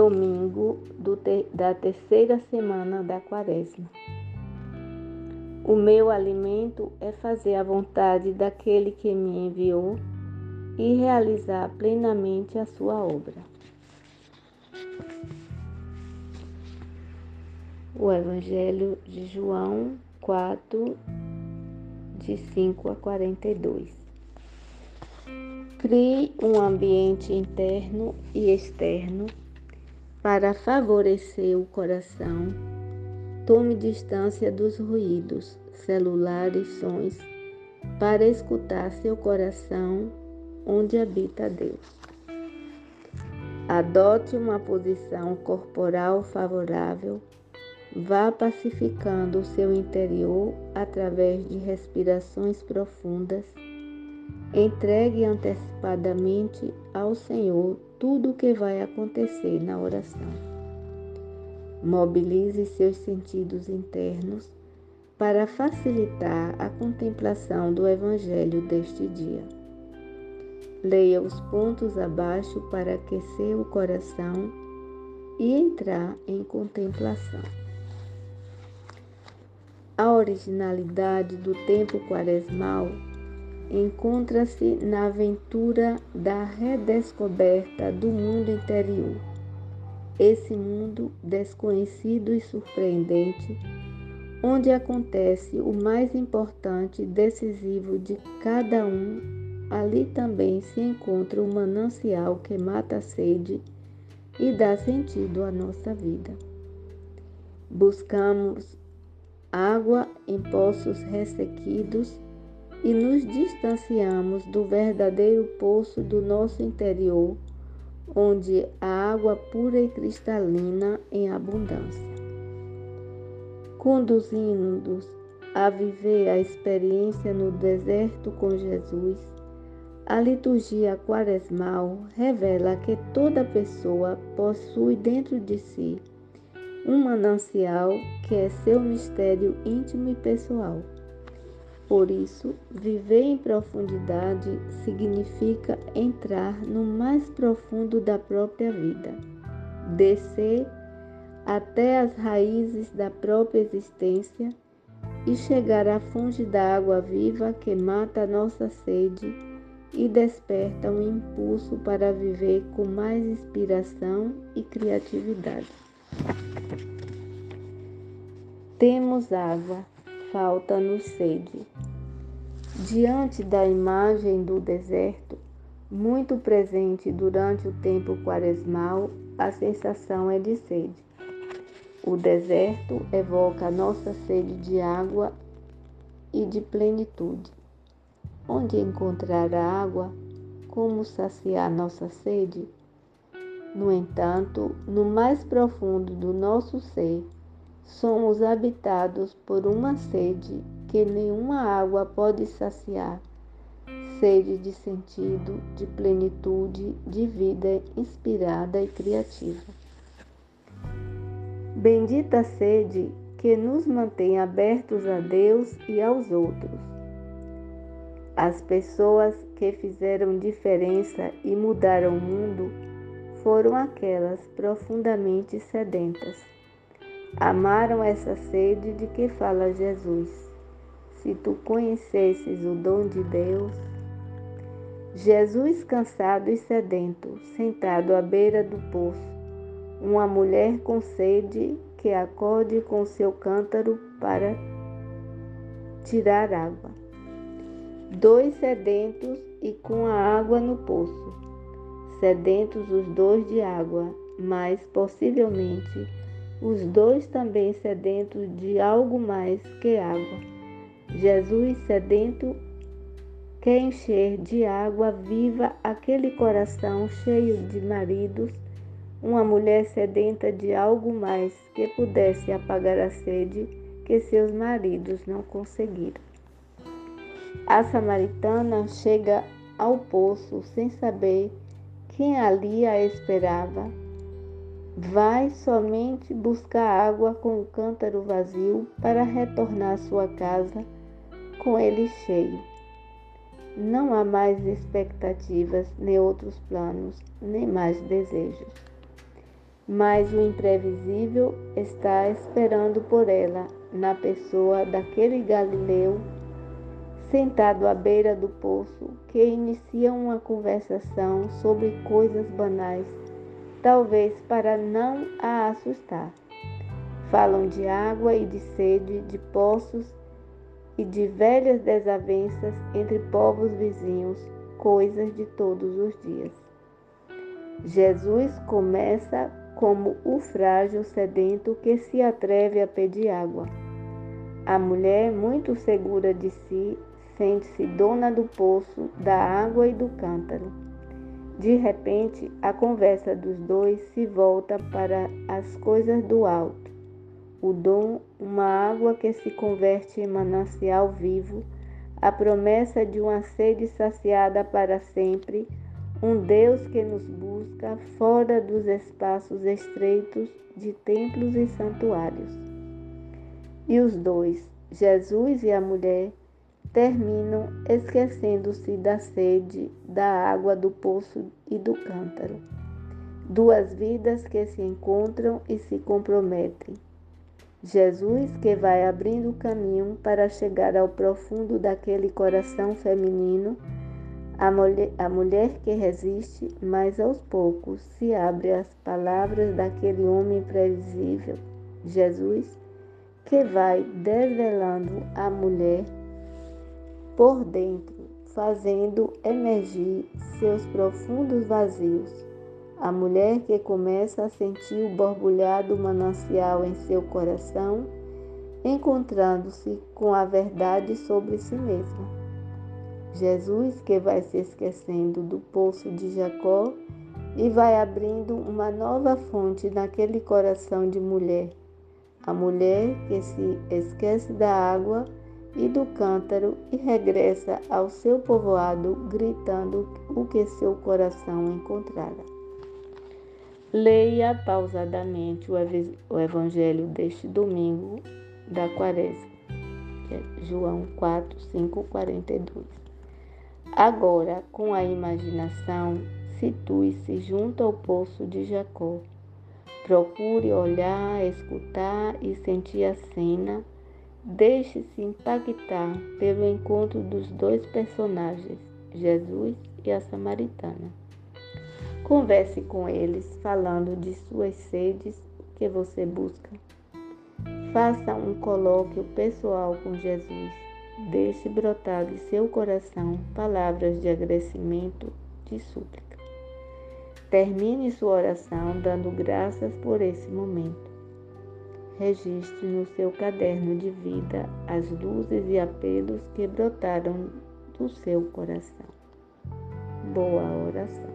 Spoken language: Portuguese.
domingo te da terceira semana da quaresma. O meu alimento é fazer a vontade daquele que me enviou e realizar plenamente a sua obra. O Evangelho de João 4, de 5 a 42. Crie um ambiente interno e externo para favorecer o coração. Tome distância dos ruídos, celulares, sons, para escutar seu coração onde habita Deus. Adote uma posição corporal favorável. Vá pacificando o seu interior através de respirações profundas Entregue antecipadamente ao Senhor tudo o que vai acontecer na oração. Mobilize seus sentidos internos para facilitar a contemplação do Evangelho deste dia. Leia os pontos abaixo para aquecer o coração e entrar em contemplação. A originalidade do tempo quaresmal encontra-se na aventura da redescoberta do mundo interior. Esse mundo desconhecido e surpreendente, onde acontece o mais importante e decisivo de cada um, ali também se encontra o manancial que mata a sede e dá sentido à nossa vida. Buscamos água em poços ressequidos e nos distanciamos do verdadeiro poço do nosso interior, onde há água pura e cristalina em abundância. Conduzindo-nos a viver a experiência no deserto com Jesus, a liturgia quaresmal revela que toda pessoa possui dentro de si um manancial que é seu mistério íntimo e pessoal. Por isso, viver em profundidade significa entrar no mais profundo da própria vida, descer até as raízes da própria existência e chegar à fonte da água viva que mata a nossa sede e desperta um impulso para viver com mais inspiração e criatividade. Temos água, falta-nos sede. Diante da imagem do deserto, muito presente durante o tempo quaresmal, a sensação é de sede. O deserto evoca a nossa sede de água e de plenitude. Onde encontrar a água? Como saciar nossa sede? No entanto, no mais profundo do nosso ser, somos habitados por uma sede que nenhuma água pode saciar sede de sentido, de plenitude, de vida inspirada e criativa. Bendita sede que nos mantém abertos a Deus e aos outros. As pessoas que fizeram diferença e mudaram o mundo foram aquelas profundamente sedentas Amaram essa sede de que fala Jesus. Se tu conhecesses o dom de Deus, Jesus cansado e sedento, sentado à beira do poço, uma mulher com sede que acorde com seu cântaro para tirar água. Dois sedentos e com a água no poço, sedentos os dois de água, mas possivelmente os dois também sedentos de algo mais que água. Jesus sedento quer encher de água viva aquele coração cheio de maridos, uma mulher sedenta de algo mais que pudesse apagar a sede que seus maridos não conseguiram. A samaritana chega ao poço sem saber quem ali a esperava Vai somente buscar água com o cântaro vazio para retornar à sua casa com ele cheio. Não há mais expectativas, nem outros planos, nem mais desejos. mas o imprevisível está esperando por ela na pessoa daquele Galileu sentado à beira do poço que inicia uma conversação sobre coisas banais, talvez para não a assustar. Falam de água e de sede, de poços e de velhas desavenças entre povos vizinhos, coisas de todos os dias. Jesus começa como o frágil sedento que se atreve a pedir água. A mulher, muito segura de si, sente-se dona do poço, da água e do cântaro. De repente, a conversa dos dois se volta para as coisas do alto o dom, uma água que se converte em manancial vivo, a promessa de uma sede saciada para sempre, um Deus que nos busca fora dos espaços estreitos de templos e santuários. E os dois, Jesus e a mulher, terminam esquecendo-se da sede, da água do poço e do cântaro. Duas vidas que se encontram e se comprometem Jesus que vai abrindo o caminho para chegar ao profundo daquele coração feminino, a mulher, a mulher que resiste, mas aos poucos se abre às palavras daquele homem imprevisível, Jesus, que vai desvelando a mulher por dentro, fazendo emergir seus profundos vazios a mulher que começa a sentir o borbulhar do manancial em seu coração, encontrando-se com a verdade sobre si mesma. Jesus que vai se esquecendo do poço de Jacó e vai abrindo uma nova fonte naquele coração de mulher. A mulher que se esquece da água e do cântaro e regressa ao seu povoado gritando o que seu coração encontrara. Leia pausadamente o Evangelho deste domingo da Quaresma, que é João 4, 5, 42. Agora, com a imaginação, situe-se junto ao poço de Jacó. Procure olhar, escutar e sentir a cena. Deixe-se impactar pelo encontro dos dois personagens, Jesus e a Samaritana. Converse com eles, falando de suas sedes que você busca. Faça um colóquio pessoal com Jesus. Deixe brotar de seu coração palavras de agradecimento, de súplica. Termine sua oração dando graças por esse momento. Registre no seu caderno de vida as luzes e apelos que brotaram do seu coração. Boa oração.